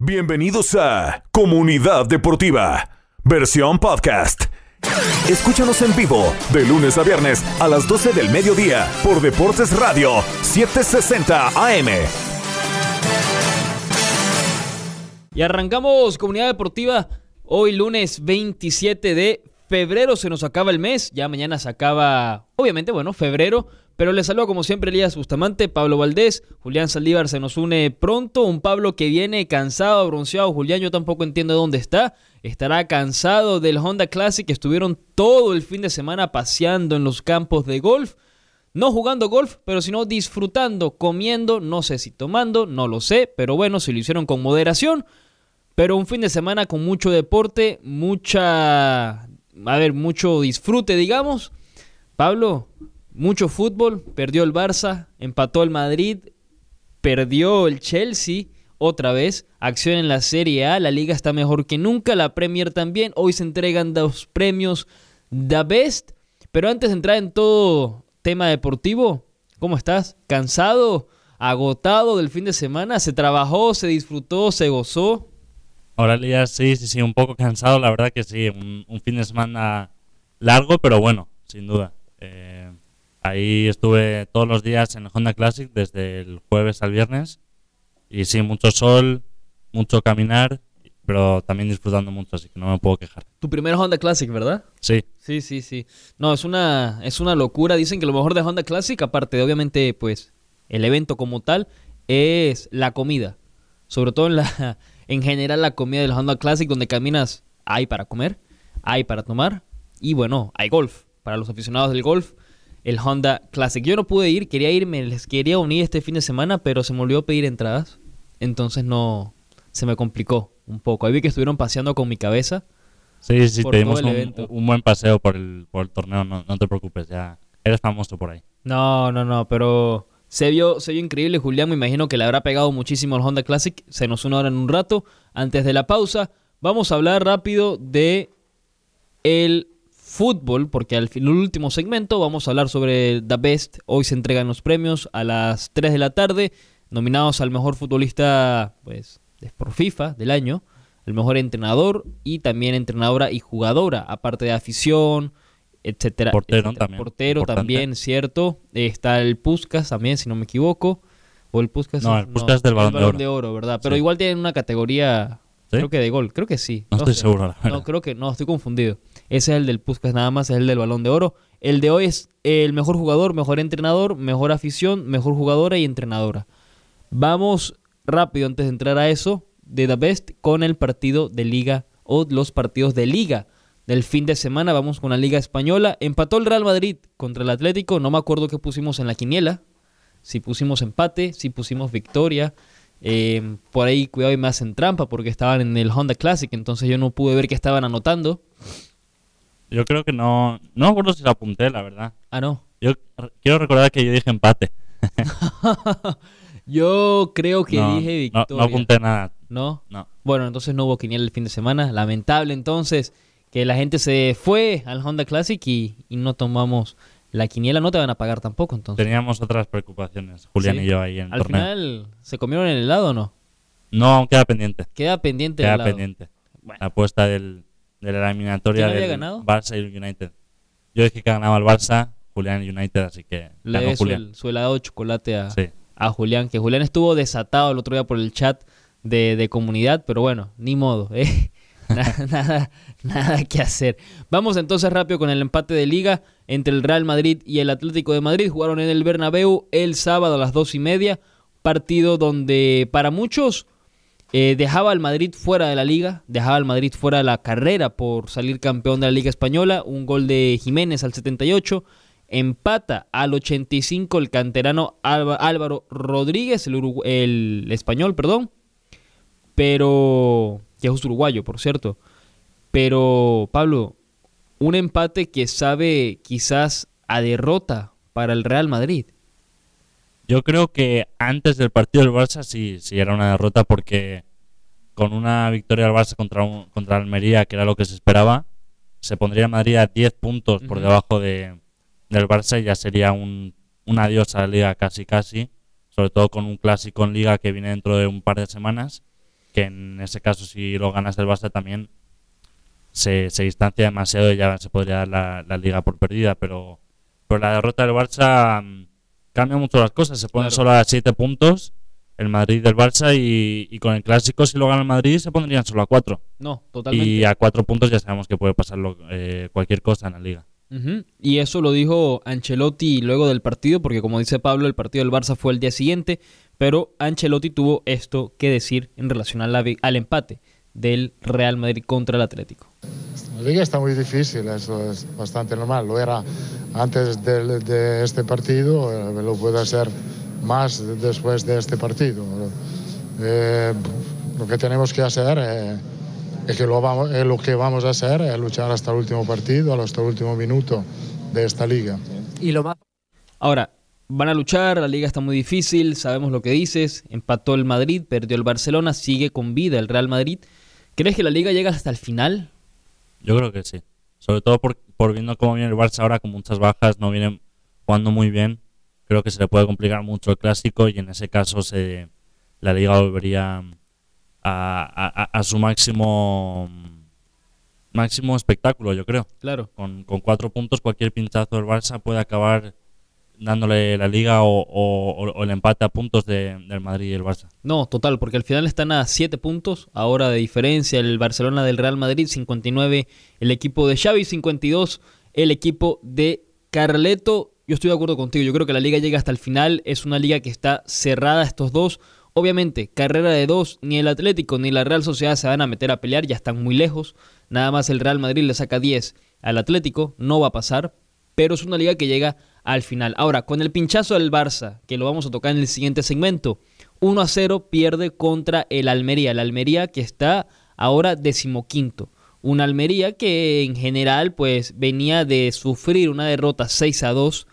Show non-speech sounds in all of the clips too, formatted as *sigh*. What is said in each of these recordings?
Bienvenidos a Comunidad Deportiva, versión podcast. Escúchanos en vivo de lunes a viernes a las 12 del mediodía por Deportes Radio 760 AM. Y arrancamos Comunidad Deportiva hoy lunes 27 de febrero. Se nos acaba el mes, ya mañana se acaba, obviamente, bueno, febrero. Pero les saludo como siempre Elías Bustamante, Pablo Valdés, Julián Saldívar se nos une pronto, un Pablo que viene cansado, bronceado, Julián yo tampoco entiendo dónde está, estará cansado del Honda Classic, estuvieron todo el fin de semana paseando en los campos de golf, no jugando golf, pero sino disfrutando, comiendo, no sé si tomando, no lo sé, pero bueno, se lo hicieron con moderación, pero un fin de semana con mucho deporte, mucha, a ver, mucho disfrute digamos. Pablo, mucho fútbol, perdió el Barça, empató el Madrid, perdió el Chelsea otra vez, acción en la Serie A, la liga está mejor que nunca, la Premier también, hoy se entregan dos premios The Best, pero antes de entrar en todo tema deportivo, ¿cómo estás? ¿Cansado? ¿Agotado del fin de semana? ¿Se trabajó, se disfrutó, se gozó? Hola, Elías, sí, sí, sí, un poco cansado, la verdad que sí, un, fin de semana largo, pero bueno, sin duda. Eh, Ahí estuve todos los días en el Honda Classic, desde el jueves al viernes. Y sí, mucho sol, mucho caminar, pero también disfrutando mucho, así que no me puedo quejar. Tu primer Honda Classic, ¿verdad? Sí. Sí, sí, sí. No, es una, es una locura. Dicen que lo mejor de Honda Classic, aparte de obviamente, pues, el evento como tal, es la comida. Sobre todo en la, *laughs* en general la comida del Honda Classic, donde caminas, hay para comer, hay para tomar, y bueno, hay golf. Para los aficionados del golf, el Honda Classic. Yo no pude ir, quería irme, les quería unir este fin de semana, pero se me olvidó pedir entradas. Entonces no, se me complicó un poco. Ahí vi que estuvieron paseando con mi cabeza. Sí, sí, te dimos un, buen paseo por el, por el torneo, no, no, te preocupes, ya eres famoso por ahí. No, no, no, pero se vio, se vio increíble, Julián, me imagino que le habrá pegado muchísimo al Honda Classic. Se nos une ahora en un rato. Antes de la pausa, vamos a hablar rápido de el fútbol, porque al fin, el último segmento vamos a hablar sobre The Best. Hoy se entregan los premios a las 3 de la tarde, nominados al mejor futbolista pues, por FIFA del año, el mejor entrenador y también entrenadora y jugadora, aparte de afición, etcétera. Portero también. Portero también, cierto. Está el Puskas también, si no me equivoco. O el Puskas. No, el Puskas del Balón, de, oro. ¿verdad? Pero igual tienen una categoría, creo que de gol, creo que sí. No, estoy seguro. no, creo que no, estoy confundido. Ese es el del Puskas nada más, es el del Balón de Oro. El de hoy es el mejor jugador, mejor entrenador, mejor afición, mejor jugadora y entrenadora. Vamos rápido antes de entrar a eso de The Best con el partido de liga o los partidos de liga del fin de semana. Vamos con la liga española. Empató el Real Madrid contra el Atlético. No me acuerdo qué pusimos en la quiniela. Si pusimos empate, si pusimos victoria. Eh, por ahí cuidado y me hacen trampa porque estaban en el Honda Classic. Entonces yo no pude ver que estaban anotando. Yo creo que no. No me acuerdo si lo apunté, la verdad. Ah, no. Yo quiero recordar que yo dije empate. *laughs* yo creo que dije victoria. No, apunté nada. ¿No? No. Bueno, entonces no hubo quiniela el fin de semana. Lamentable entonces que la gente se fue al Honda Classic y, no tomamos la quiniela. No te van a pagar tampoco entonces. Teníamos otras preocupaciones, Julián y yo ahí en el Al final, ¿se comieron el helado o no? No, queda pendiente. Queda pendiente Queda pendiente. La apuesta del, de la eliminatoria del ganado? Barça y United. Yo dije que ganaba el Barça, Julián y United, así que le ganó Julián. Su, helado de chocolate a, a Julián, que Julián estuvo desatado el otro día por el chat de, de comunidad, pero bueno, ni modo, ¿eh? *laughs* *laughs* nada, nada, que hacer. Vamos entonces rápido con el empate de liga entre el Real Madrid y el Atlético de Madrid. Jugaron en el Bernabéu el sábado a las dos y media, partido donde para muchos eh, dejaba al Madrid fuera de la liga, dejaba al Madrid fuera de la carrera por salir campeón de la Liga Española. Un gol de Jiménez al 78. Empata al 85 el canterano Álvaro Rodríguez, el, el español, perdón. Pero, que es uruguayo, por cierto. Pero, Pablo, un empate que sabe quizás a derrota para el Real Madrid. Yo creo que antes del partido del Barça sí, sí era una derrota porque con una victoria del Barça contra, un, contra Almería, que era lo que se esperaba, se pondría Madrid a 10 puntos por debajo de, del Barça y ya sería un, un adiós a la liga casi casi, sobre todo con un clásico en liga que viene dentro de un par de semanas. que en ese caso si lo ganas el Barça también se, se distancia demasiado y ya se podría dar la, la liga por perdida, pero, pero la derrota del Barça mm, cambia mucho las cosas, se Claro. solo a 7 puntos el Madrid del Barça y, y con el clásico si lo gana el Madrid se pondrían solo a 4 No, totalmente. y a 4 puntos ya sabemos que puede pasar lo- eh, cualquier cosa en la liga. Y eso lo dijo Ancelotti luego del partido, porque como dice Pablo, el partido del Barça fue el día siguiente, pero Ancelotti tuvo esto que decir en relación al empate del Real Madrid contra el Atlético. La liga está muy difícil, eso es bastante normal. Lo era antes de, este partido, eh, lo puede ser más después de este partido. Eh, lo que tenemos que hacer eh, es que lo, vamos, eh, lo que vamos a hacer es luchar hasta el último partido, hasta el último minuto de esta liga. Y lo más Ahora, van a luchar, la liga está muy difícil, sabemos lo que dices, empató el Madrid, perdió el Barcelona, sigue con vida el Real Madrid. ¿Crees que la liga llega hasta el final? Yo creo que sí. Sobre todo por, por viendo cómo viene el Barça ahora con muchas bajas, no viene jugando muy bien. Creo que se le puede complicar mucho el clásico y en ese caso se, la liga volvería a, a- a- a su máximo máximo espectáculo, yo creo. Claro. Con, con cuatro puntos cualquier pinchazo del Barça puede acabar dándole la liga o, o- o- el empate a puntos de- del Madrid y el Barça. No, total, porque al final están a 7 puntos, ahora de diferencia el Barcelona del Real Madrid, 59 el equipo de Xavi, 52 el equipo de Carleto. Yo estoy de acuerdo contigo, yo creo que la liga llega hasta el final, es una liga que está cerrada estos dos. Obviamente, carrera de dos, ni el Atlético ni la Real Sociedad se van a meter a pelear, ya están muy lejos. Nada más el Real Madrid le saca 10 al Atlético, no va a pasar, pero es una liga que llega al final. Ahora, con el pinchazo del Barça, que lo vamos a tocar en el siguiente segmento, 1 a 0 pierde contra el Almería. El Almería que está ahora decimoquinto. Un Almería que en general pues venía de sufrir una derrota 6 a 2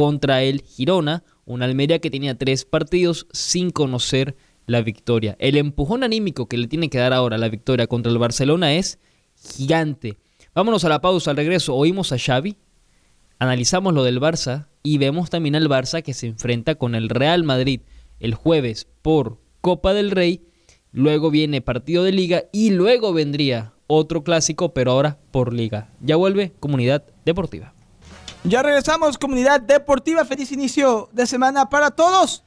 contra el Girona. Un Almería que tenía tres partidos sin conocer la victoria. El empujón anímico que le tiene que dar ahora la victoria contra el Barcelona es gigante. Vámonos a la pausa, al regreso oímos a Xavi, analizamos lo del Barça y vemos también al Barça que se enfrenta con el Real Madrid el jueves por Copa del Rey, luego viene partido de liga y luego vendría otro clásico, pero ahora por liga. Ya vuelve Comunidad Deportiva. Ya regresamos, comunidad deportiva. Feliz inicio de semana para todos.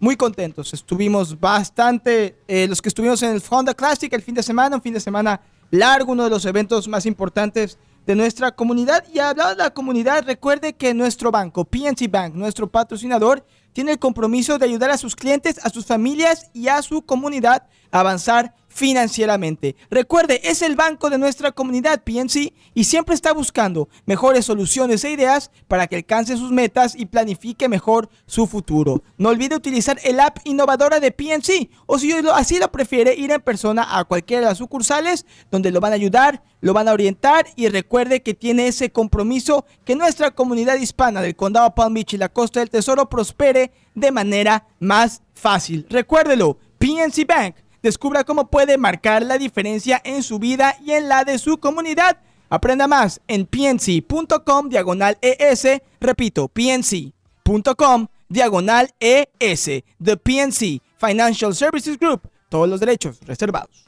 Muy contentos. Estuvimos bastante, eh, los que estuvimos en el Honda Classic el fin de semana, un fin de semana largo, uno de los eventos más importantes de nuestra comunidad. Y hablando de la comunidad, recuerde que nuestro banco, PNC Bank, nuestro patrocinador, tiene el compromiso de ayudar a sus clientes, a sus familias y a su comunidad a avanzar financieramente. Recuerde, es el banco de nuestra comunidad PNC y siempre está buscando mejores soluciones e ideas para que alcance sus metas y planifique mejor su futuro. No olvide utilizar el app innovadora de PNC o si así lo prefiere ir en persona a cualquiera de las sucursales donde lo van a ayudar, lo van a orientar y recuerde que tiene ese compromiso que nuestra comunidad hispana del condado Palm Beach y la costa del tesoro prospere de manera más fácil. Recuérdelo, PNC Bank Descubra cómo puede marcar la diferencia en su vida y en la de su comunidad. Aprenda más en pnc.com diagonal ES. Repito, pnc.com diagonal ES. The PNC Financial Services Group. Todos los derechos reservados.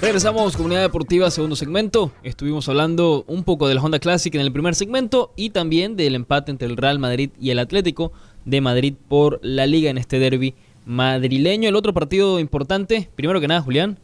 Regresamos, Comunidad Deportiva, segundo segmento. Estuvimos hablando un poco del Honda Classic en el primer segmento y también del empate entre el Real Madrid y el Atlético de Madrid por la liga en este derby madrileño. El otro partido importante, primero que nada, Julián,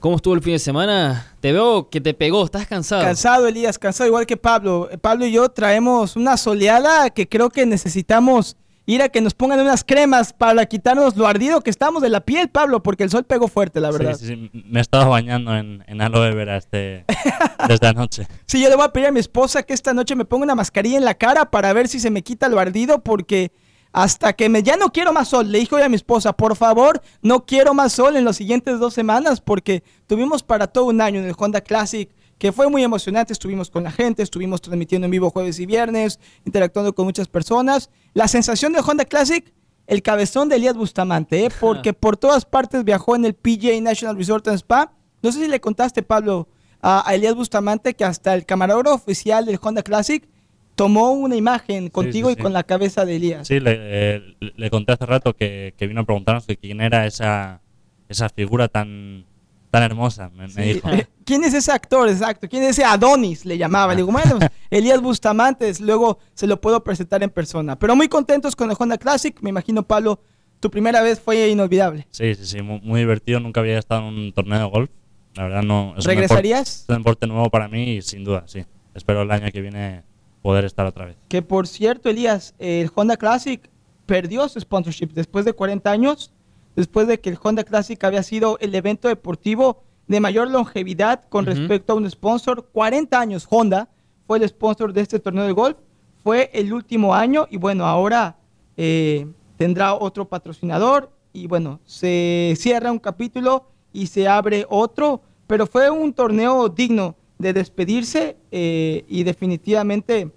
¿cómo estuvo el fin de semana? Te veo que te pegó, estás cansado. Cansado, Elías, cansado igual que Pablo. Pablo y yo traemos una soleada que creo que necesitamos ir a que nos pongan unas cremas para quitarnos lo ardido que estamos de la piel, Pablo, porque el sol pegó fuerte, la verdad. Sí, sí, sí. Me he estado bañando en, en aloe vera este, *laughs* desde anoche. Sí, yo le voy a pedir a mi esposa que esta noche me ponga una mascarilla en la cara para ver si se me quita lo ardido, porque hasta que me ya no quiero más sol. Le dije hoy a mi esposa, por favor, no quiero más sol en las siguientes dos semanas, porque tuvimos para todo un año en el Honda Classic, que fue muy emocionante. Estuvimos con la gente, estuvimos transmitiendo en vivo jueves y viernes, interactuando con muchas personas. La sensación del Honda Classic, el cabezón de Elías Bustamante, ¿eh? porque por todas partes viajó en el PGA National Resort and Spa. No sé si le contaste, Pablo, a, a Elías Bustamante que hasta el camarógrafo oficial del Honda Classic tomó una imagen contigo sí, y sí. con la cabeza de Elías. Sí, le, eh, le conté hace rato que, que vino a preguntarnos que quién era esa, esa figura tan, tan hermosa, me, me Sí, dijo. eh, ¿Quién es ese actor? Exacto. ¿Quién es ese Adonis? Le llamaba. Le digo, bueno, pues, *laughs* Elías Bustamante, luego se lo puedo presentar en persona. Pero muy contentos con el Honda Classic. Me imagino, Pablo, tu primera vez fue inolvidable. Sí, sí, sí, muy, muy divertido. Nunca había estado en un torneo de golf. La verdad, no. Es un deporte- ¿Regresarías? Es un deporte nuevo para mí y sin duda, sí. Espero el año que viene poder estar otra vez. Que por cierto, Elías, el Honda Classic perdió su sponsorship después de 40 años, después de que el Honda Classic había sido el evento deportivo de mayor longevidad con respecto a un sponsor. 40 años Honda fue el sponsor de este torneo de golf. Fue el último año y bueno, ahora eh, tendrá otro patrocinador y bueno, se cierra un capítulo y se abre otro, pero fue un torneo digno de despedirse eh, y definitivamente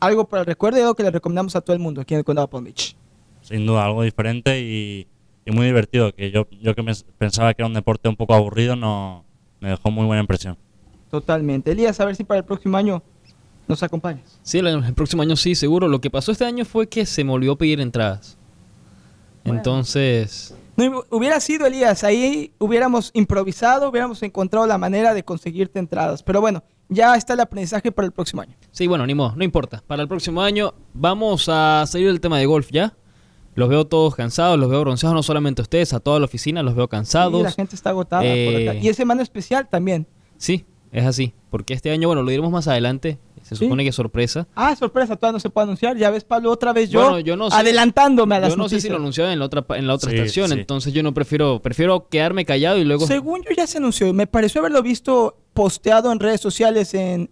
algo para el recuerdo y algo que le recomendamos a todo el mundo aquí en el Condado Palm Beach. Sin duda, algo diferente y, y muy divertido. Que yo, yo que me- pensaba que era un deporte un poco aburrido, no me dejó muy buena impresión. Totalmente. Elías, a ver si para el próximo año nos acompañas. Sí, el, el próximo año sí, seguro. Lo que pasó este año fue que se me olvidó pedir entradas. Bueno. Entonces, No, hu- hubiera sido, Elías, ahí hubiéramos improvisado, hubiéramos encontrado la manera de conseguirte entradas. Pero bueno, ya está el aprendizaje para el próximo año. sí, bueno, ni modo, no importa. Para el próximo año vamos a salir del tema de golf ya. Los veo todos cansados, los veo bronceados, no solamente a ustedes, a toda la oficina, los veo Sí, cansados. la gente está agotada por Eh, acá. Y es semana especial también. Sí, es así. Porque este año, bueno, lo diremos más adelante. Se Sí. supone que es sorpresa. Ah, sorpresa, todavía no se puede anunciar. Ya ves, Pablo, otra vez yo, Bueno, yo no sé- adelantándome a las Yo no sé si lo anunciaban en la otra, pa- en la otra Sí, estación, sí. entonces yo no prefiero, prefiero quedarme callado y luego... Según yo ya se anunció, me pareció haberlo visto posteado en redes sociales en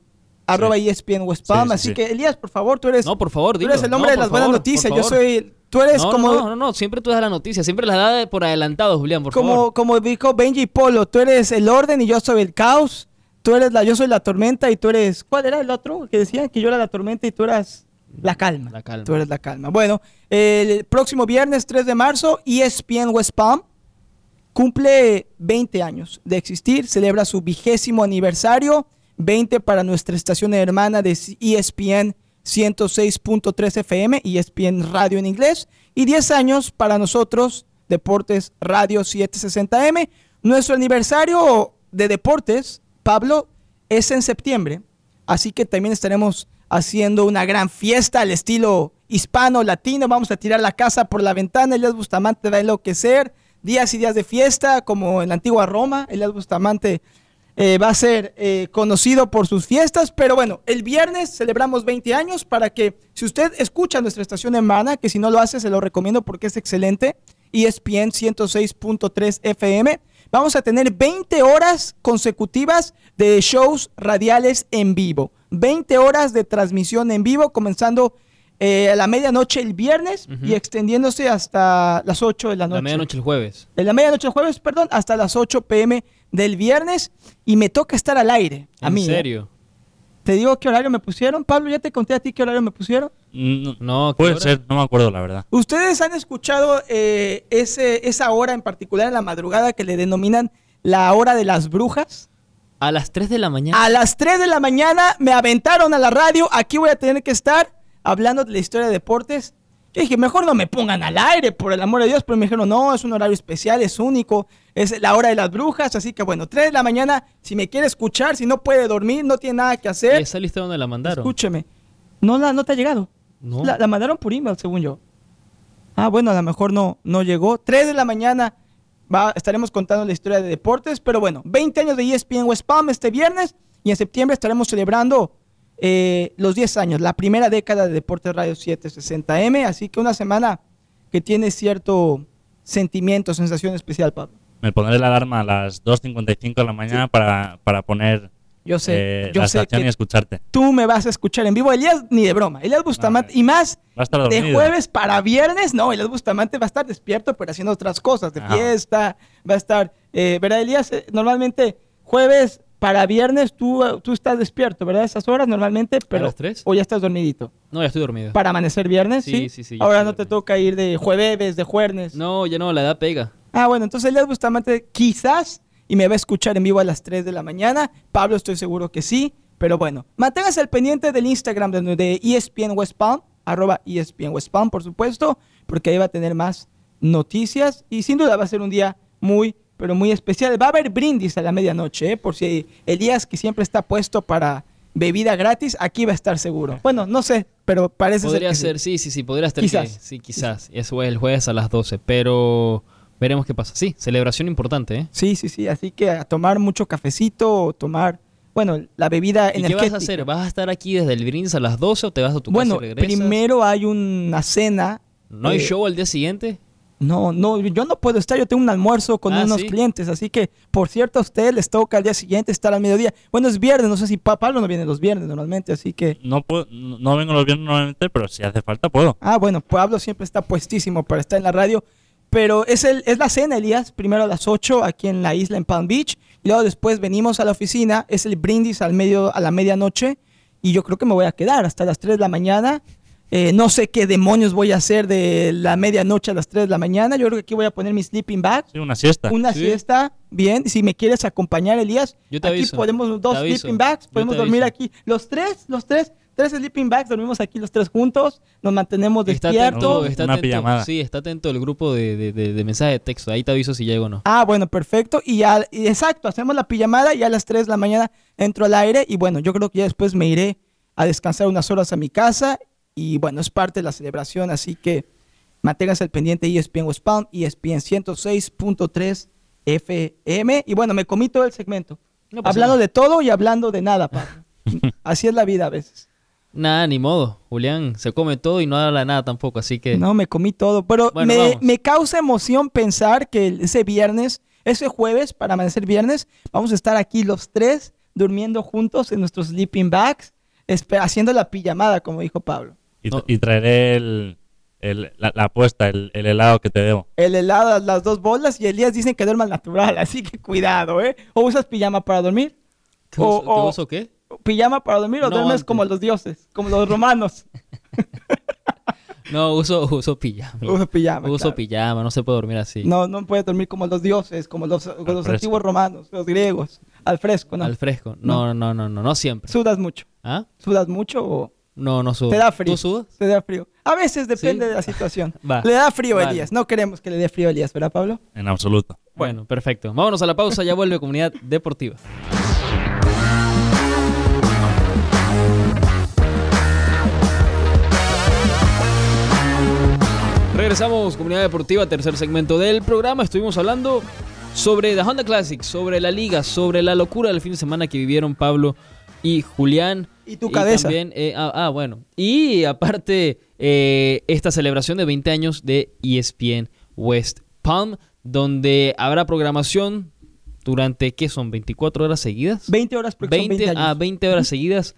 arroba ESPN West Palm, Sí, sí, así sí. que Elías, por favor, tú eres, No, por favor, tú eres el hombre No, de las buenas favor, noticias, yo soy, tú eres no, como, no, no, no, siempre tú das la noticia, siempre las da por adelantado, Julián, por como, favor. como dijo Benji Polo, tú eres el orden y yo soy el caos, tú eres la, yo soy la tormenta y tú eres, ¿cuál era el otro? Que decían que yo era la tormenta y tú eras la calma. La calma. Tú eres la calma. Bueno, el próximo viernes 3 de marzo, ESPN West Palm cumple 20 años de existir, celebra su vigésimo aniversario, 20 para nuestra estación hermana de ESPN 106.3 FM, ESPN Radio en inglés, y 10 años para nosotros, Deportes Radio 760M. Nuestro aniversario de deportes, Pablo, es en septiembre, así que también estaremos haciendo una gran fiesta al estilo hispano, latino. Vamos a tirar la casa por la ventana. Elias Bustamante va a enloquecer. Días y días de fiesta, como en la antigua Roma. Elias Bustamante eh, va a ser eh, conocido por sus fiestas. Pero bueno, el viernes celebramos 20 años para que, si usted escucha nuestra estación hermana, que si no lo hace, se lo recomiendo porque es excelente. ESPN 106.3 FM. Vamos a tener 20 horas consecutivas de shows radiales en vivo. 20 horas de transmisión en vivo, comenzando eh, a la medianoche el viernes y extendiéndose hasta las 8 de la noche. La medianoche el jueves. En la medianoche el jueves, perdón, hasta las 8 pm del viernes. Y me toca estar al aire. A ¿En mí. ¿eh? serio? Te digo qué horario me pusieron. Pablo, ya te conté a ti qué horario me pusieron. No, No, ¿qué puede hora? ser, no me acuerdo la verdad. ¿Ustedes han escuchado eh, ese, esa hora en particular en la madrugada que le denominan la hora de las brujas? A las 3 de la mañana. A las 3 de la mañana me aventaron a la radio. Aquí voy a tener que estar hablando de la historia de deportes. Yo dije, mejor no me pongan al aire, por el amor de Dios. Pero me dijeron, no, es un horario especial, es único. Es la hora de las brujas. Así que bueno, 3 de la mañana, si me quiere escuchar, si no puede dormir, no tiene nada que ¿Y hacer, esa lista dónde la mandaron? escúcheme. No, la, no te ha llegado. No. La, la mandaron por email, según yo. Ah, bueno, a lo mejor no, no llegó. 3 de la mañana va, estaremos contando la historia de deportes. Pero bueno, 20 años de ESPN West Palm este viernes. Y en septiembre estaremos celebrando eh, los 10 años, la primera década de Deportes Radio 760M. Así que una semana que tiene cierto sentimiento, sensación especial, Pablo. Me pondré la alarma a las 2.55 de la mañana para, para poner Yo sé, eh, yo la sé estación y escucharte. tú me vas a escuchar en vivo. Elías, ni de broma. Elías Bustamante, y más de jueves para viernes, no, Elías Bustamante va a estar despierto, pero haciendo otras cosas, de Ajá. fiesta, va a estar, eh, ¿verdad, Elías? Eh, Normalmente jueves para viernes tú, tú estás despierto, ¿verdad? Esas horas normalmente, pero... las tres? O ya estás dormidito. No, ya estoy dormido. Para amanecer viernes, ¿sí? Sí, sí, Ahora no te toca ir de jueves, de jueves. No, ya no, la edad pega. Ah, bueno, entonces Elías Bustamante quizás, y me va a escuchar en vivo a las 3 de la mañana. Pablo estoy seguro que sí. Pero bueno, manténgase al pendiente del Instagram de, de ESPN West Palm, arroba ESPN West Palm, por supuesto, porque ahí va a tener más noticias y sin duda va a ser un día muy, pero muy especial. Va a haber brindis a la medianoche, ¿eh? por si Elías, que siempre está puesto para bebida gratis, aquí va a estar seguro. Bueno, no sé, pero parece Podría ser. que ser, sí, sí, sí, podría estar. Quizás. que- sí, quizás. Eso es el jueves a las 12, pero veremos qué pasa. Sí, celebración importante, ¿eh? Sí, sí, sí. Así que a tomar mucho cafecito o tomar, bueno, la bebida ¿Y qué energética. vas a hacer? ¿Vas a estar aquí desde el brindis a las 12 o te vas a tu Bueno, casa y regresas? primero hay una cena. ¿No hay eh, show al día siguiente? No, no, yo no puedo estar, yo tengo un almuerzo con Ah, unos ¿sí? clientes, así que, por cierto, a ustedes les toca al día siguiente estar al mediodía. Bueno, es viernes, no sé si Pa- Pablo no viene los viernes normalmente, así que... No, puedo, no no vengo los viernes normalmente, pero si hace falta puedo. Ah, bueno, Pablo siempre está puestísimo para estar en la radio, pero es, el, es la cena, Elías, primero a las 8 aquí en la isla, en Palm Beach, y luego después venimos a la oficina, es el brindis al medio, a la medianoche, y yo creo que me voy a quedar hasta las 3 de la mañana. Eh, no sé qué demonios voy a hacer de la medianoche a las 3 de la mañana, yo creo que aquí voy a poner mi sleeping bag. Sí, una siesta. una Sí. siesta, bien. Si me quieres acompañar, Elías, Yo te aquí aviso, podemos dos te aviso, sleeping bags, podemos dormir aviso. aquí. Los tres, los tres, tres sleeping bags, dormimos aquí los tres juntos, nos mantenemos Está despiertos. atento, está Una atento. pijamada. Sí, está atento el grupo de, de, de, de mensaje de texto. Ahí te aviso si llego o no. Ah, bueno, perfecto. Y ya, y exacto, hacemos la pijamada y a las 3 de la mañana entro al aire. Y bueno, yo creo que ya después me iré a descansar unas horas a mi casa. Y bueno, es parte de la celebración, así que manténgase al pendiente E ESPN West Palm, ESPN 106.3 FM. Y bueno, me comí todo el segmento. No pasa hablando nada. de todo y hablando de nada, Pablo. *laughs* Así es la vida a veces. Nada, ni modo. Julián se come todo y no habla nada tampoco, así que... No, me comí todo. Pero Bueno, me, me causa emoción pensar que ese viernes, ese jueves, para amanecer viernes, vamos a estar aquí los tres durmiendo juntos en nuestros sleeping bags, haciendo la pijamada, como dijo Pablo. Y, No. y traeré el, el- la, la apuesta, el, el helado que te debo. El helado, las dos bolas y Elías dicen que duerma al natural, *laughs* así que cuidado, ¿eh? ¿O usas pijama para dormir? ¿Qué o- uso, qué o- uso qué? ¿Pijama para dormir o No, duermes antes. como los dioses, como los romanos? *laughs* No, uso, uso pijama. Uso pijama. Uso claro. pijama, no se puede dormir así. No, no puedes dormir como los dioses, como los, como los antiguos romanos, los griegos, al fresco, ¿no? Al fresco. No, no, no, no, no siempre. ¿Sudas mucho? ¿Ah? ¿Sudas mucho o No, no sudo. te da frío? ¿Tú sudas? Te da frío. A veces depende Sí. de la situación. Va. Le da frío a Vale. Elías. No queremos que le dé frío a Elías, ¿verdad, Pablo? En absoluto. Bueno, perfecto. Vámonos a la pausa, ya vuelve Comunidad Deportiva. Regresamos, Comunidad Deportiva, tercer segmento del programa. Estuvimos hablando sobre The Honda Classic, sobre la liga, sobre la locura del fin de semana que vivieron Pablo y Julián. Y tu cabeza. también, eh, ah, ah, bueno. Y aparte, eh, esta celebración de 20 años de ESPN West Palm, donde habrá programación durante, ¿qué son? ¿24 horas seguidas? 20 horas porque son 20, 20 años. ah, 20 horas seguidas.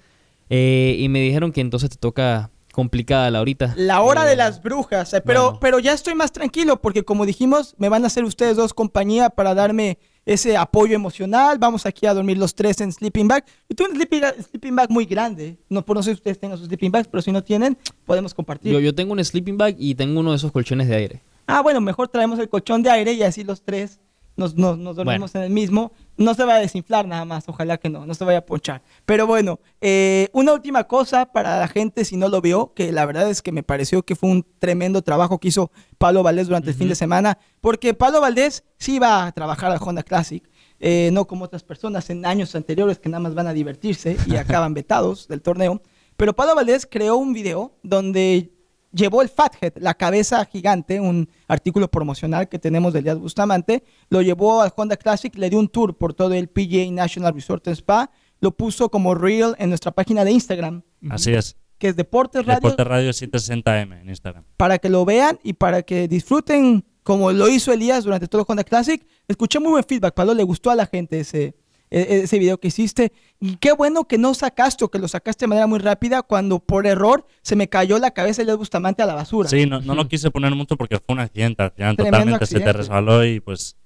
Eh, y me dijeron que entonces te toca complicada la horita. La hora Eh, de las brujas. eh, Pero, bueno. pero ya estoy más tranquilo porque como dijimos, me van a hacer ustedes dos compañía para darme ese apoyo emocional. Vamos aquí a dormir los tres en sleeping bag. Yo tengo un sleeping, sleeping bag muy grande. No, por no sé si ustedes tengan sus sleeping bags, pero si no tienen, podemos compartir. Yo, yo tengo un sleeping bag y tengo uno de esos colchones de aire. Ah, bueno, mejor traemos el colchón de aire y así los tres nos, nos, nos dormimos en el mismo. No se va a desinflar nada más, ojalá que no, no se vaya a ponchar. Pero bueno, eh, una última cosa para la gente si no lo vio, que la verdad es que me pareció que fue un tremendo trabajo que hizo Pablo Valdés durante el fin de semana, porque Pablo Valdés sí va a trabajar al Honda Classic. eh, no como otras personas en años anteriores que nada más van a divertirse y *laughs* acaban vetados del torneo. Pero Pablo Valdés creó un video donde llevó el Fathead, la cabeza gigante, un artículo promocional que tenemos de Elías Bustamante, lo llevó al Honda Classic, le dio un tour por todo el PGA National Resort and Spa, lo puso como reel en nuestra página de Instagram, Así es. que es Deportes Radio, Deporte Radio 760M en Instagram. para que lo vean y para que disfruten como lo hizo Elías durante todo el Honda Classic. Escuché muy buen feedback, Pablo, le gustó a la gente ese, ese video que hiciste. Y qué bueno que no sacaste o que lo sacaste de manera muy rápida cuando por error se me cayó la cabeza de Elías Bustamante a la basura. Sí, no, no lo quise poner mucho porque fue un accidente. Al final Tremendo totalmente se te accidente. resbaló y pues...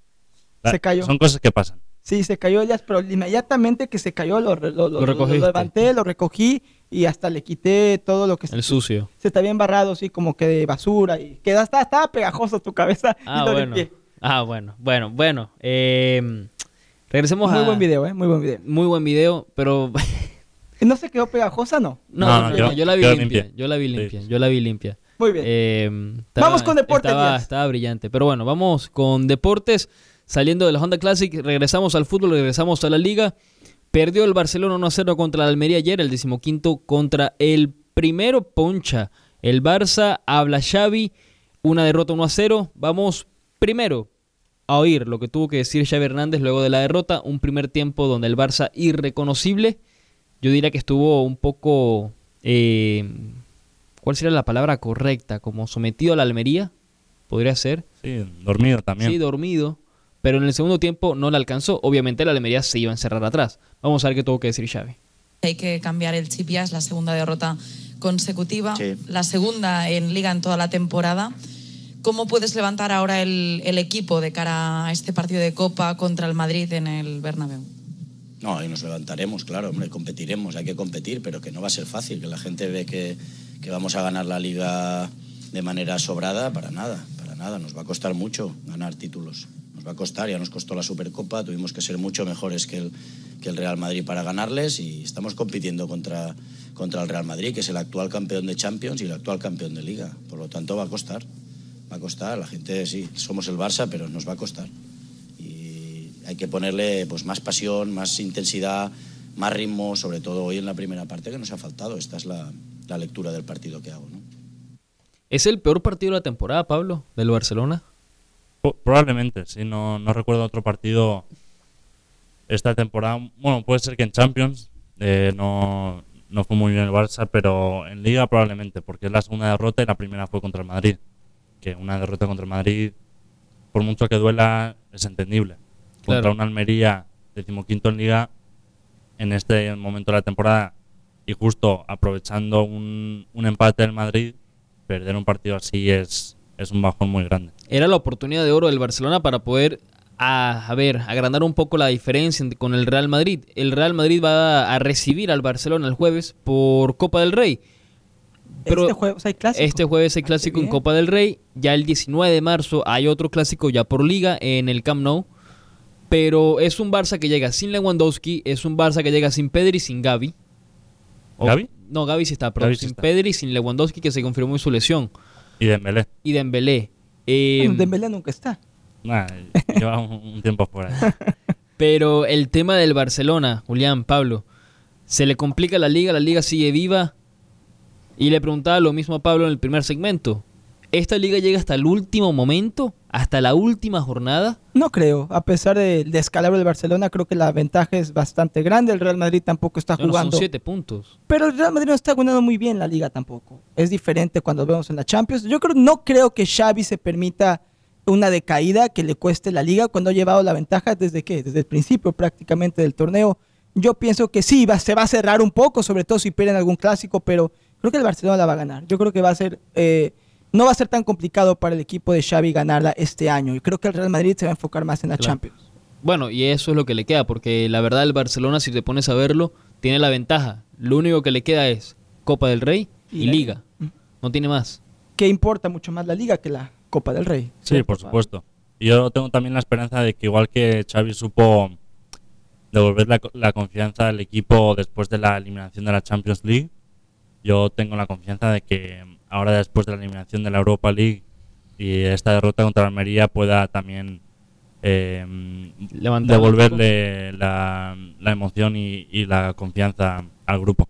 Se cayó. Son cosas que pasan. Sí, se cayó Elías, pero inmediatamente que se cayó lo, lo, lo- levanté, lo recogí y hasta le quité todo lo que El sucio. se está bien barrado, así como que de basura y queda estaba, estaba pegajoso tu cabeza Ah, y lo bueno. limpié. Ah, bueno. Bueno, bueno. Eh, regresemos Muy a... buen video, ¿eh? Muy buen video. Muy buen video, pero *laughs* ¿No se quedó pegajosa, no? No, No, no, yo la vi limpia. limpia. Yo la vi limpia. sí. Yo la vi limpia. Muy bien. Eh, Vamos con deportes, Estaba, estaba brillante. Pero bueno, vamos con deportes. Saliendo de la Honda Classic, regresamos al fútbol, regresamos a la liga. Perdió el Barcelona 1-0 contra el Almería ayer, el decimoquinto contra el primero Poncha. El Barça habla Xavi, una derrota 1-0. Vamos primero a oír lo que tuvo que decir Xavi Hernández luego de la derrota. Un primer tiempo donde el Barça irreconocible. Yo diría que estuvo un poco... eh, ¿Cuál sería la palabra correcta? Como sometido a la Almería, podría ser. Sí, dormido también. Sí, dormido. Pero en el segundo tiempo no le alcanzó. Obviamente la Almería se iba a encerrar atrás. Vamos a ver qué tuvo que decir Xavi. Hay que cambiar el chip ya, es la segunda derrota consecutiva, Sí. la segunda en liga en toda la temporada. ¿Cómo puedes levantar ahora el, el equipo de cara a este partido de Copa contra el Madrid en el Bernabéu? No, y nos levantaremos, claro, hombre, competiremos, hay que competir, pero que no va a ser fácil, que la gente ve que, que vamos a ganar la liga de manera sobrada, para nada, para nada, nos va a costar mucho ganar títulos, nos va a costar, ya nos costó la Supercopa, tuvimos que ser mucho mejores que el, que el Real Madrid para ganarles y estamos compitiendo contra, contra el Real Madrid, que es el actual campeón de Champions y el actual campeón de liga, por lo tanto va a costar, va a costar, la gente sí, somos el Barça, pero nos va a costar y hay que ponerle pues más pasión, más intensidad, más ritmo, sobre todo hoy en la primera parte que nos ha faltado. Esta es la, la lectura del partido que hago. ¿no? ¿Es el peor partido de la temporada, Pablo, del Barcelona? Probablemente, sí, no, no recuerdo otro partido esta temporada. Bueno, puede ser que en Champions eh, no, no fue muy bien el Barça, pero en Liga probablemente, porque es la segunda derrota y la primera fue contra el Madrid. Que una derrota contra el Madrid, por mucho que duela, es entendible. Contra Claro. una Almería decimoquinto en Liga, en este momento de la temporada, y justo aprovechando un, un empate del Madrid, perder un partido así es, es un bajón muy grande. Era la oportunidad de oro del Barcelona para poder, a, a ver, agrandar un poco la diferencia en- con el Real Madrid. El Real Madrid va a recibir al Barcelona el jueves por Copa del Rey. Pero este jueves hay clásico. Este jueves hay Ah, clásico en. Copa del Rey. Ya el 19 de marzo hay otro clásico ya por liga en el Camp Nou. Pero es un Barça que llega sin Lewandowski, es un Barça que llega sin Pedri y sin Gavi. O- ¿Gavi? No, Gavi sí está, pero sí sin está. Pedri y sin Lewandowski que se confirmó su lesión. Y Dembélé. Y Dembélé. Eh, Bueno, Dembélé nunca está. Nah, lleva un, un tiempo fuera. *laughs* Pero el tema del Barcelona, Julián, Pablo, se le complica la liga, la liga sigue viva. Y le preguntaba lo mismo a Pablo en el primer segmento. ¿Esta liga llega hasta el último momento? ¿Hasta la última jornada? No creo. A pesar del descalabro del Barcelona, creo que la ventaja es bastante grande. El Real Madrid tampoco está jugando. son siete puntos. Pero el Real Madrid no está jugando muy bien la liga tampoco. Es diferente cuando vemos en la Champions. Yo creo, no creo que Xavi se permita una decaída que le cueste la liga cuando ha llevado la ventaja desde qué? Desde el principio prácticamente del torneo. Yo pienso que sí, va, se va a cerrar un poco, sobre todo si pierden algún clásico, pero creo que el Barcelona la va a ganar. Yo creo que va a ser, eh, no va a ser tan complicado para el equipo de Xavi ganarla este año. Y creo que el Real Madrid se va a enfocar más en la Claro. Champions. Bueno, y eso es lo que le queda, porque la verdad el Barcelona, si te pones a verlo, tiene la ventaja. Lo único que le queda es Copa del Rey y, Y la- Liga. No tiene más. Que importa mucho más la liga que la Copa del Rey. Sí, ¿cierto, por supuesto. Y yo tengo también la esperanza de que igual que Xavi supo devolver la, la confianza al equipo después de la eliminación de la Champions League, yo tengo la confianza de que ahora después de la eliminación de la Europa League y esta derrota contra la Almería pueda también eh, un devolverle la, la emoción y, y la confianza al grupo.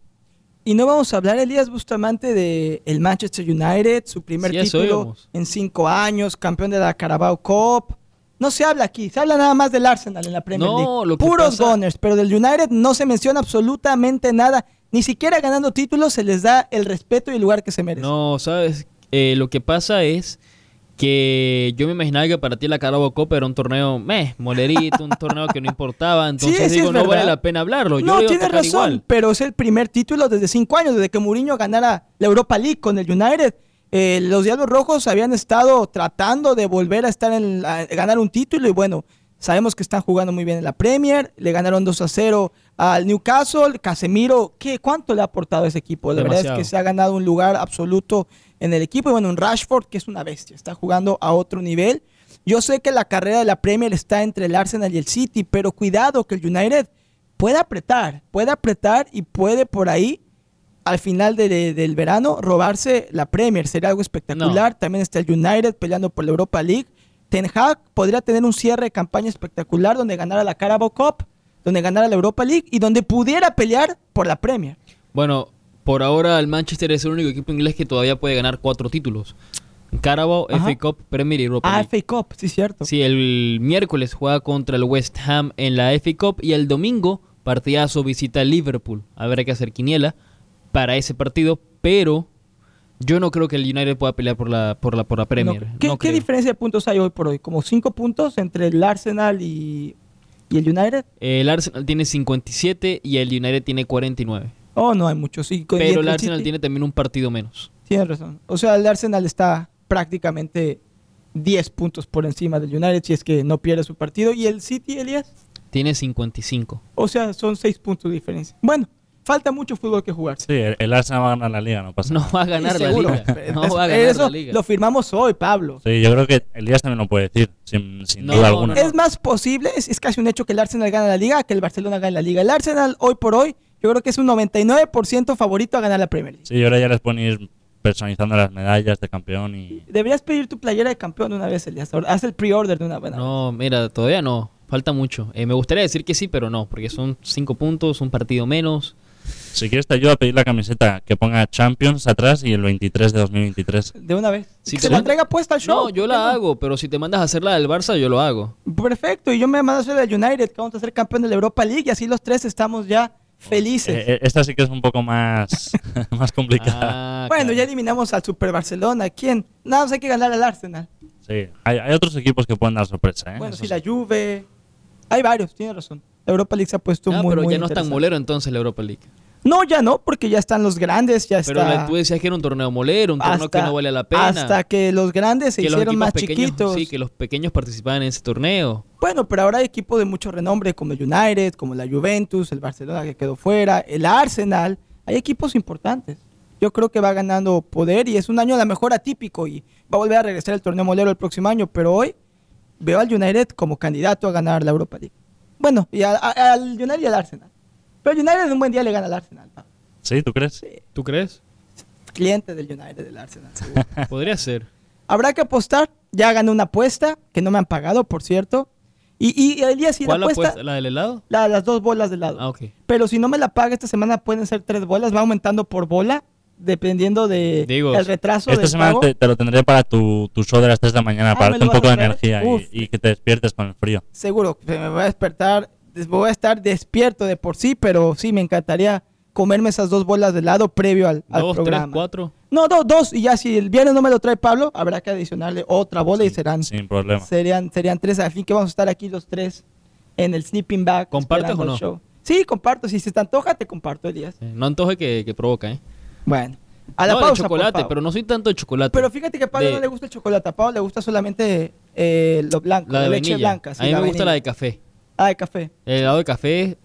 Y no vamos a hablar, Elías Bustamante, de el Manchester United, su primer Sí, título en cinco años, campeón de la Carabao Cup. No se habla aquí, se habla nada más del Arsenal en la Premier No, League. lo que Puros pasa- Gunners, pero del United no se menciona absolutamente nada. Ni siquiera ganando títulos se les da el respeto y el lugar que se merecen. No, sabes, Eh, lo que pasa es que yo me imaginaba que para ti la Carabao Copa era un torneo, meh, molerito, un torneo que no importaba. *laughs* Entonces Sí, sí, digo, no vale la pena hablarlo. Yo no, tienes razón, igual. pero es el primer título desde cinco años, desde que Mourinho ganara la Europa League con el United. Eh, los Diablos Rojos habían estado tratando de volver a estar en la- ganar un título y bueno, sabemos que están jugando muy bien en la Premier, le ganaron 2 a 0 al Newcastle, Casemiro, ¿qué, ¿cuánto le ha aportado a ese equipo? La verdad es que se ha ganado un lugar absoluto en el equipo y bueno, un Rashford que es una bestia, está jugando a otro nivel. Yo sé que la carrera de la Premier está entre el Arsenal y el City, pero cuidado que el United puede apretar, puede apretar y puede por ahí al final de- de- del verano robarse la Premier. Sería algo espectacular. También está el United peleando por la Europa League. Ten Hag podría tener un cierre de campaña espectacular donde ganara la Carabao Cup, donde ganara la Europa League y donde pudiera pelear por la Premier. Bueno, por ahora el Manchester es el único equipo inglés que todavía puede ganar cuatro títulos. Carabao, Ajá. FA Cup, Premier y Europa Ah, League. FA Cup, sí, cierto. Sí, el miércoles juega contra el West Ham en la FA Cup y el domingo partidazo visita Liverpool. Habrá que hacer quiniela para ese partido, pero yo no creo que el United pueda pelear por la por la por la No, Premier. ¿Qué, No qué diferencia de puntos hay hoy por hoy? ¿Como cinco puntos entre el Arsenal y, y el United? El Arsenal tiene 57 y el United tiene 49. Oh, no hay mucho. Sí, Pero el Arsenal City- tiene también un partido menos. Tienes razón. O sea, el Arsenal está prácticamente 10 puntos por encima del United si es que no pierde su partido. ¿Y el City, Elias? Tiene 55. O sea, son 6 puntos de diferencia. Bueno, falta mucho fútbol que jugarse. Sí, el, el Arsenal va a ganar la liga, no pasa No nada. va a ganar Sí, la seguro. liga. No va a ganar Eso la liga. lo firmamos hoy, Pablo. Sí, yo creo que Elías también lo puede decir, sin, sin No, duda no, alguna. no. Es más posible, es, es casi un hecho que el Arsenal gane la liga que el Barcelona gane la liga. El Arsenal, hoy por hoy, yo creo que es un 99% favorito a ganar la Premier League. Sí, ahora ya les pueden ir personalizando las medallas de campeón y... Deberías pedir tu playera de campeón de una vez, Elias. Ahora, Haz el pre-order de una buena vez. No, mira, todavía no. Falta mucho. Eh, me gustaría decir que sí, pero no, porque son 5 puntos, un partido menos. Si quieres te ayudo a pedir la camiseta que ponga Champions atrás y el 23 de 2023. De una vez. Si Se te la manda- entrega puesta al show. No, yo ¿por qué la no? hago, pero si te mandas a hacer la del Barça, yo lo hago. Perfecto, y yo me mando a hacer la United, que vamos a ser campeón de la Europa League, y así los tres estamos ya felices. Eh, eh, esta sí que es un poco más, *laughs* más complicada. Ah, bueno, claro. ya eliminamos al Super Barcelona. ¿Quién? Nada más hay que ganar al Arsenal. Sí, hay, hay otros equipos que pueden dar sorpresa, ¿eh? bueno, Eso sí, sí. la Juve. Hay varios, tiene razón. La Europa League se ha puesto Ah, muy, pero muy ya no es tan molero entonces la Europa League. No, ya no, porque ya están los grandes, ya Pero está. la- tú decías que era un torneo molero, un torneo que no vale la pena. Hasta que los grandes se que hicieron más pequeños, chiquitos. Sí, que los pequeños participaban en ese torneo. Bueno, pero ahora hay equipos de mucho renombre como el United, como la Juventus, el Barcelona que quedó fuera, el Arsenal. Hay equipos importantes. Yo creo que va ganando poder y es un año a lo mejor atípico y va a volver a regresar el torneo molero el próximo año, pero hoy veo al United como candidato a ganar la Europa League. Bueno, y a- a- al United y al Arsenal. Pero el United en un buen día le gana al Arsenal. ¿no? ¿Sí? ¿Tú crees? ¿Tú crees? Cliente del United del Arsenal. seguro. *laughs* Podría ser. Habrá que apostar. Ya gané una apuesta que no me han pagado, por cierto. Y, y Elías, si la ¿Cuál la apuesta, apuesta? ¿La del helado? la- las dos bolas de lado. Ah, ok. Pero si no me la paga esta semana pueden ser tres bolas, va aumentando por bola, dependiendo de Digo, el retraso Esta del semana pago. te, te lo tendré para tu, tu show de las 3 de la mañana, Ah, para ¿me darte un poco de energía y, y que te despiertes con el frío. Seguro, que me voy a despertar, des- voy a estar despierto de por sí, pero sí, me encantaría comerme esas dos bolas de helado previo al, al Dos, tres, programa. cuatro. No, do- dos, y ya si el viernes no me lo trae Pablo, habrá que adicionarle otra bola y serán, Sin problema. serían, serían tres, al fin que vamos a estar aquí los tres en el sleeping bag. ¿Compartes o no? show. Sí, comparto, si se te antoja, te comparto, Elías. Eh, No antoje que, que provoca, ¿eh? Bueno, a la no, de pausa, por chocolate, favor. pero no soy tanto de chocolate. Pero fíjate que a Pablo De- no le gusta el chocolate, a Pablo le gusta solamente eh, lo blanco, la de leche blanca. sí, a mí me gusta la de café. Ah, de café. El helado de café,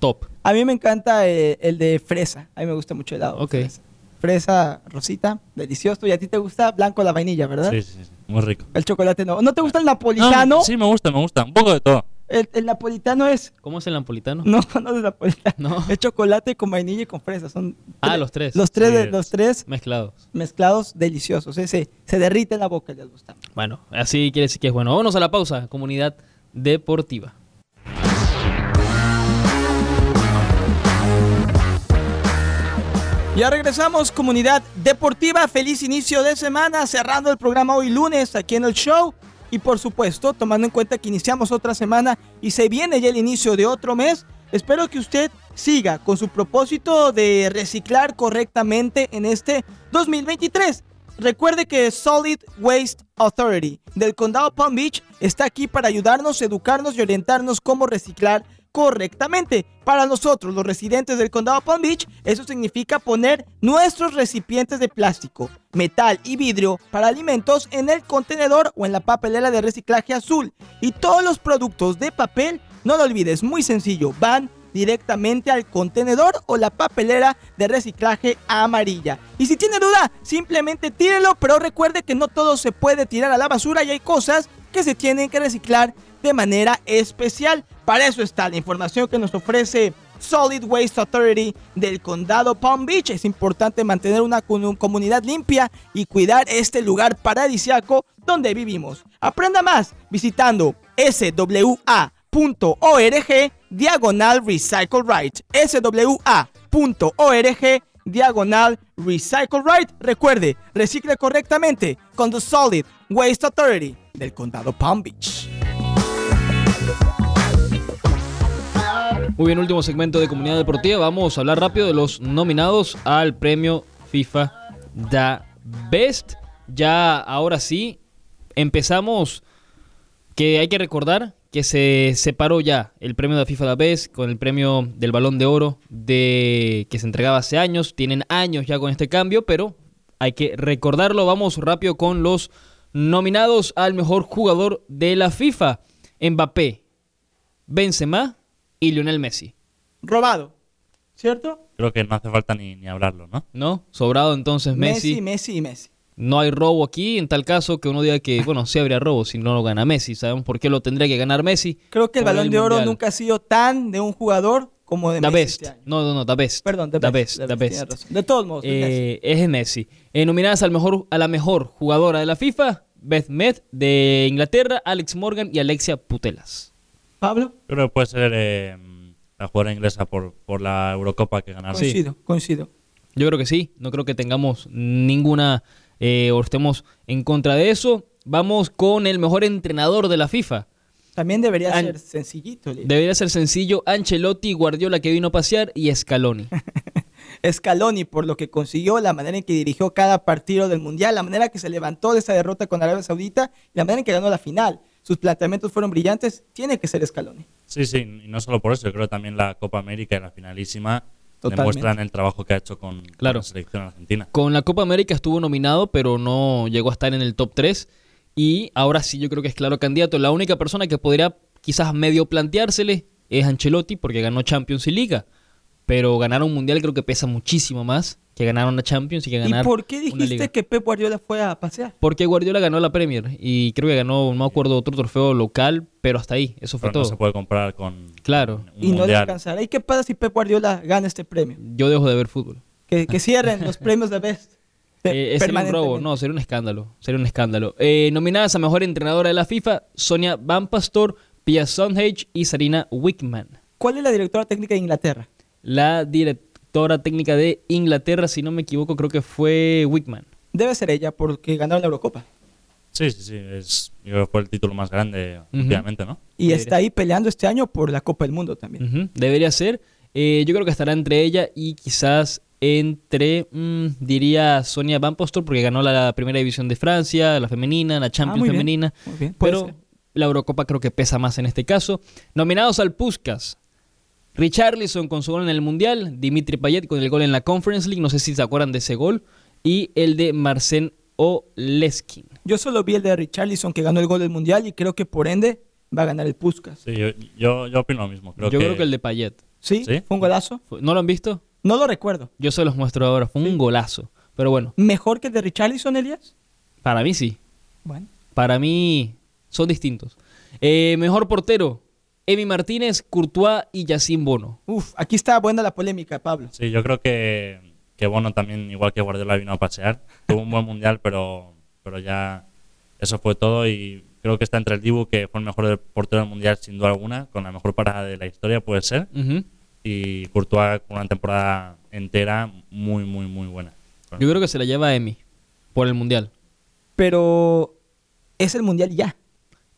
top. A mí me encanta eh, el de fresa, a mí me gusta mucho el helado. de Ok. Fresa. Fresa rosita, delicioso. Y a ti te gusta blanco la vainilla, ¿verdad? Sí, sí, sí, muy rico. El chocolate no. ¿No te gusta el napolitano? No, sí, me gusta, me gusta. Un poco de todo. El, el napolitano es... ¿Cómo es el napolitano? No, *laughs* no es napolitano. No. Es chocolate con vainilla y con fresa. Son Ah, los tres. Los tres, de- los tres Mezclados. mezclados deliciosos. Ese se derrite en la boca, les gusta. Bueno, así quiere decir que es bueno. Vámonos a la pausa, comunidad deportiva. Ya regresamos, comunidad deportiva. Feliz inicio de semana, cerrando el programa hoy lunes aquí en el show. Y por supuesto, tomando en cuenta que iniciamos otra semana y se viene ya el inicio de otro mes, espero que usted siga con su propósito de reciclar correctamente en este 2023. Recuerde que Solid Waste Authority del condado Palm Beach está aquí para ayudarnos, educarnos y orientarnos cómo reciclar correctamente. Para nosotros, los residentes del condado Palm Beach, eso significa poner nuestros recipientes de plástico, metal y vidrio para alimentos en el contenedor o en la papelera de reciclaje azul. Y todos los productos de papel, no lo olvides, muy sencillo, van directamente al contenedor o la papelera de reciclaje amarilla. Y si tiene duda, simplemente tírelo, pero recuerde que no todo se puede tirar a la basura y hay cosas que se tienen que reciclar de manera especial. Para eso está la información que nos ofrece Solid Waste Authority del condado Palm Beach. Es importante mantener una comunidad limpia y cuidar este lugar paradisiaco donde vivimos. Aprenda más visitando swa.org diagonal recycle right. swa.org diagonal recycle right. Recuerde, recicle correctamente con The Solid Waste Authority del condado Palm Beach. Muy bien, último segmento de Comunidad Deportiva. Vamos a hablar rápido de los nominados al premio FIFA The Best. Ya ahora sí, empezamos que hay que recordar que se separó ya el premio de FIFA The Best con el premio del Balón de Oro de que se entregaba hace años. Tienen años ya con este cambio, pero hay que recordarlo. Vamos rápido con los nominados al mejor jugador de la FIFA. Mbappé, Benzema y Lionel Messi. Robado, ¿cierto? Creo que no hace falta ni, ni hablarlo, ¿no? ¿No? Sobrado entonces Messi. Messi, Messi y Messi. No hay robo aquí, en tal caso que uno diga que, bueno, sí habría robo si no lo gana Messi. Sabemos por qué lo tendría que ganar Messi. Creo que el balón de oro Mundial. nunca ha sido tan de un jugador como de The Messi. best. este año. No, no, no, the best. Perdón, The The best, best. The best, razón. De todos modos, es Messi. Eh, es Messi. Eh, nominadas al mejor, a la mejor jugadora de la FIFA, Beth Med de Inglaterra, Alex Morgan y Alexia Putelas. Pablo, Creo que puede ser eh, la jugadora inglesa por, por la Eurocopa que ganaron. coincido, coincido. Yo creo que sí, no creo que tengamos ninguna eh, o estemos en contra de eso. Vamos con el mejor entrenador de la FIFA. También debería An- ser sencillito. Lili. Debería ser sencillo, Ancelotti, Guardiola que vino a pasear y Scaloni. *laughs* Scaloni por lo que consiguió, la manera en que dirigió cada partido del Mundial, la manera que se levantó de esa derrota con Arabia Saudita y la manera en que ganó la final. Sus planteamientos fueron brillantes, tiene que ser Scaloni. Sí, sí, y no solo por eso, yo creo que también la Copa América y la finalísima Totalmente. demuestran el trabajo que ha hecho con, con la selección argentina. Con la Copa América estuvo nominado, pero no llegó a estar en el top 3. Y ahora sí yo creo que es claro candidato. La única persona que podría quizás medio planteársele es Ancelotti, porque ganó Champions y Liga. Pero ganar un Mundial creo que pesa muchísimo más que ganar una Champions y que ganar ¿Y por qué una dijiste Liga. que Pep Guardiola fue a pasear? Porque Guardiola ganó la Premier y creo que ganó, no me acuerdo, otro trofeo local, pero hasta ahí, eso fue Pero no todo. se puede comparar con Claro. un Y no mundial. descansará. ¿Y qué pasa si Pep Guardiola gana este premio? Yo dejo de ver fútbol. Que, que cierren los premios de Best. *laughs* Eh, sería un robo, no, sería un escándalo. Sería un escándalo. Eh, nominadas a mejor entrenadora de la FIFA, Sonia Van Pastor, Pia Sondhage y Sarina Wickman. ¿Cuál es la directora técnica de Inglaterra? La directora técnica de Inglaterra, si no me equivoco, creo que fue Wickman. Debe ser ella porque ganaron la Eurocopa. Sí, sí, sí, es, yo creo que fue el título más grande Ujú. últimamente, ¿no? Y Debería está ahí peleando este año por la Copa del Mundo también. Debería ser. Eh, yo creo que estará entre ella y quizás entre, mm, diría Sonia Van Pastor, porque ganó la, primera división de Francia, la femenina, la Champions Ah, muy bien, femenina. muy bien, Pero ser. la Eurocopa creo que pesa más en este caso. Nominados al Puskas. Richarlison con su gol en el Mundial, Dimitri Payet con el gol en la Conference League, no sé si se acuerdan de ese gol, y el de Marcen Oleskin. Yo solo vi el de Richarlison que ganó el gol del Mundial y creo que por ende va a ganar el Puskas. Sí, yo, yo, yo opino lo mismo. Creo Yo que, creo que el de Payet. ¿Sí? ¿Sí? ¿Fue un golazo? ¿No lo han visto? No lo recuerdo. Yo se los muestro ahora, fue un golazo. Pero bueno, ¿Mejor que el de Richarlison, Elias? para mí sí. Bueno. Para mí son distintos. Eh, mejor portero, Emi Martínez, Courtois y Yacine Bono. Uf, aquí está buena la polémica, Pablo. Sí, yo creo que, que Bono también, igual que Guardiola, vino a pasear. Tuvo un buen mundial, pero, pero ya eso fue todo. Y creo que está entre el Dibu, que fue el mejor portero del mundial, sin duda alguna, con la mejor parada de la historia, puede ser. Ujú. Y Courtois con una temporada entera muy, muy, muy buena. Yo creo que se la lleva Emi por el Mundial. Pero es el Mundial ya.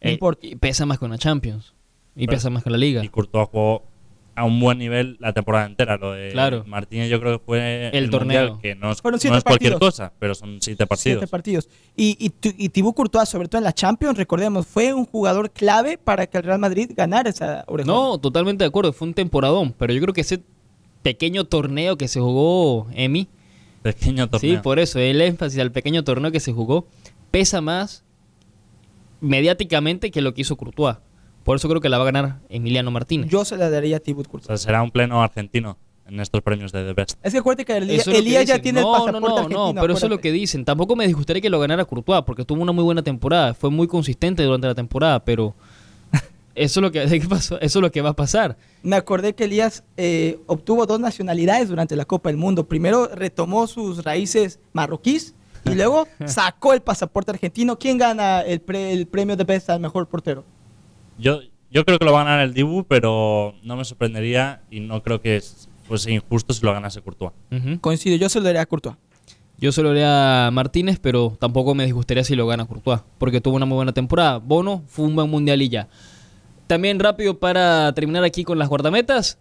No Eh, importa. y pesa más con la Champions. Y Pero- pesa más con la Liga. Y Courtois jugó a un buen nivel la temporada entera. Lo de Claro. Martínez yo creo que fue El torneo. Mundial, que no es, Fueron no siete es cualquier cosa, pero son siete partidos. Siete partidos. Y, y, y Thibaut Courtois, sobre todo en la Champions, recordemos, fue un jugador clave para que el Real Madrid ganara esa orejona. No, totalmente de acuerdo. Fue un temporadón. Pero yo creo que ese pequeño torneo que se jugó Emi, Pequeño torneo. sí, por eso, el énfasis al pequeño torneo que se jugó, pesa más mediáticamente que lo que hizo Courtois. Por eso creo que la va a ganar Emiliano Martínez. Yo se la daría a Thibaut O Courtois. sea, será un pleno argentino en estos premios de The Best. Es que acuérdate que Elías, que Elías ya dicen. tiene no, el pasaporte no, no, argentino. no, pero eso es lo que dicen. Tampoco me disgustaría que lo ganara Courtois, porque tuvo una muy buena temporada. Fue muy consistente durante la temporada, pero *laughs* Eso es lo que, ¿qué pasó? Eso es lo que va a pasar. Me acordé que Elías eh, obtuvo dos nacionalidades durante la Copa del Mundo. Primero retomó sus raíces marroquíes y luego *laughs* sacó el pasaporte argentino. ¿Quién gana el, pre- el premio de Best al mejor portero? Yo, yo creo que lo va a ganar el Dibu, pero no me sorprendería y no creo que es- fuese injusto si lo ganase Courtois. Coincido, yo se lo daré a Courtois. Yo se lo haría a Martínez, pero tampoco me disgustaría si lo gana Courtois, porque tuvo una muy buena temporada. Bono fue un buen mundial y ya. También rápido para terminar aquí con las guardametas.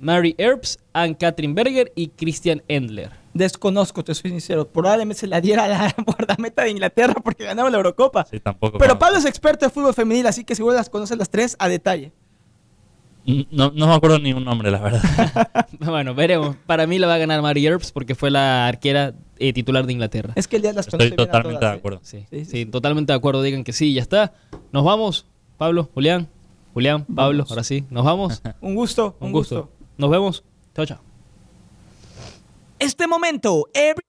Mary Earps, Ann-Katrin Berger y Christian Endler. Desconozco, te soy sincero. Probablemente se la diera a la *laughs* guardameta de Inglaterra porque ganaba la Eurocopa. Sí, tampoco. Pero conozco. Pablo es experto en fútbol femenil, así que seguro las conoce las tres a detalle. No, no me acuerdo ni un nombre, la verdad. *laughs* Bueno, veremos. Para mí la va a ganar Mary Earps porque fue la arquera eh, titular de Inglaterra. Es que Elías las conoce Estoy bien a totalmente todas, de ¿eh? acuerdo. Sí, Sí, sí, sí, sí. totalmente de acuerdo. Digan que sí, ya está. Nos vamos. Pablo, Julián, Julián, Pablo, Vamos. ahora sí. Nos vamos. *laughs* Un gusto, Un gusto. Nos vemos. Chao, chao. Este momento, every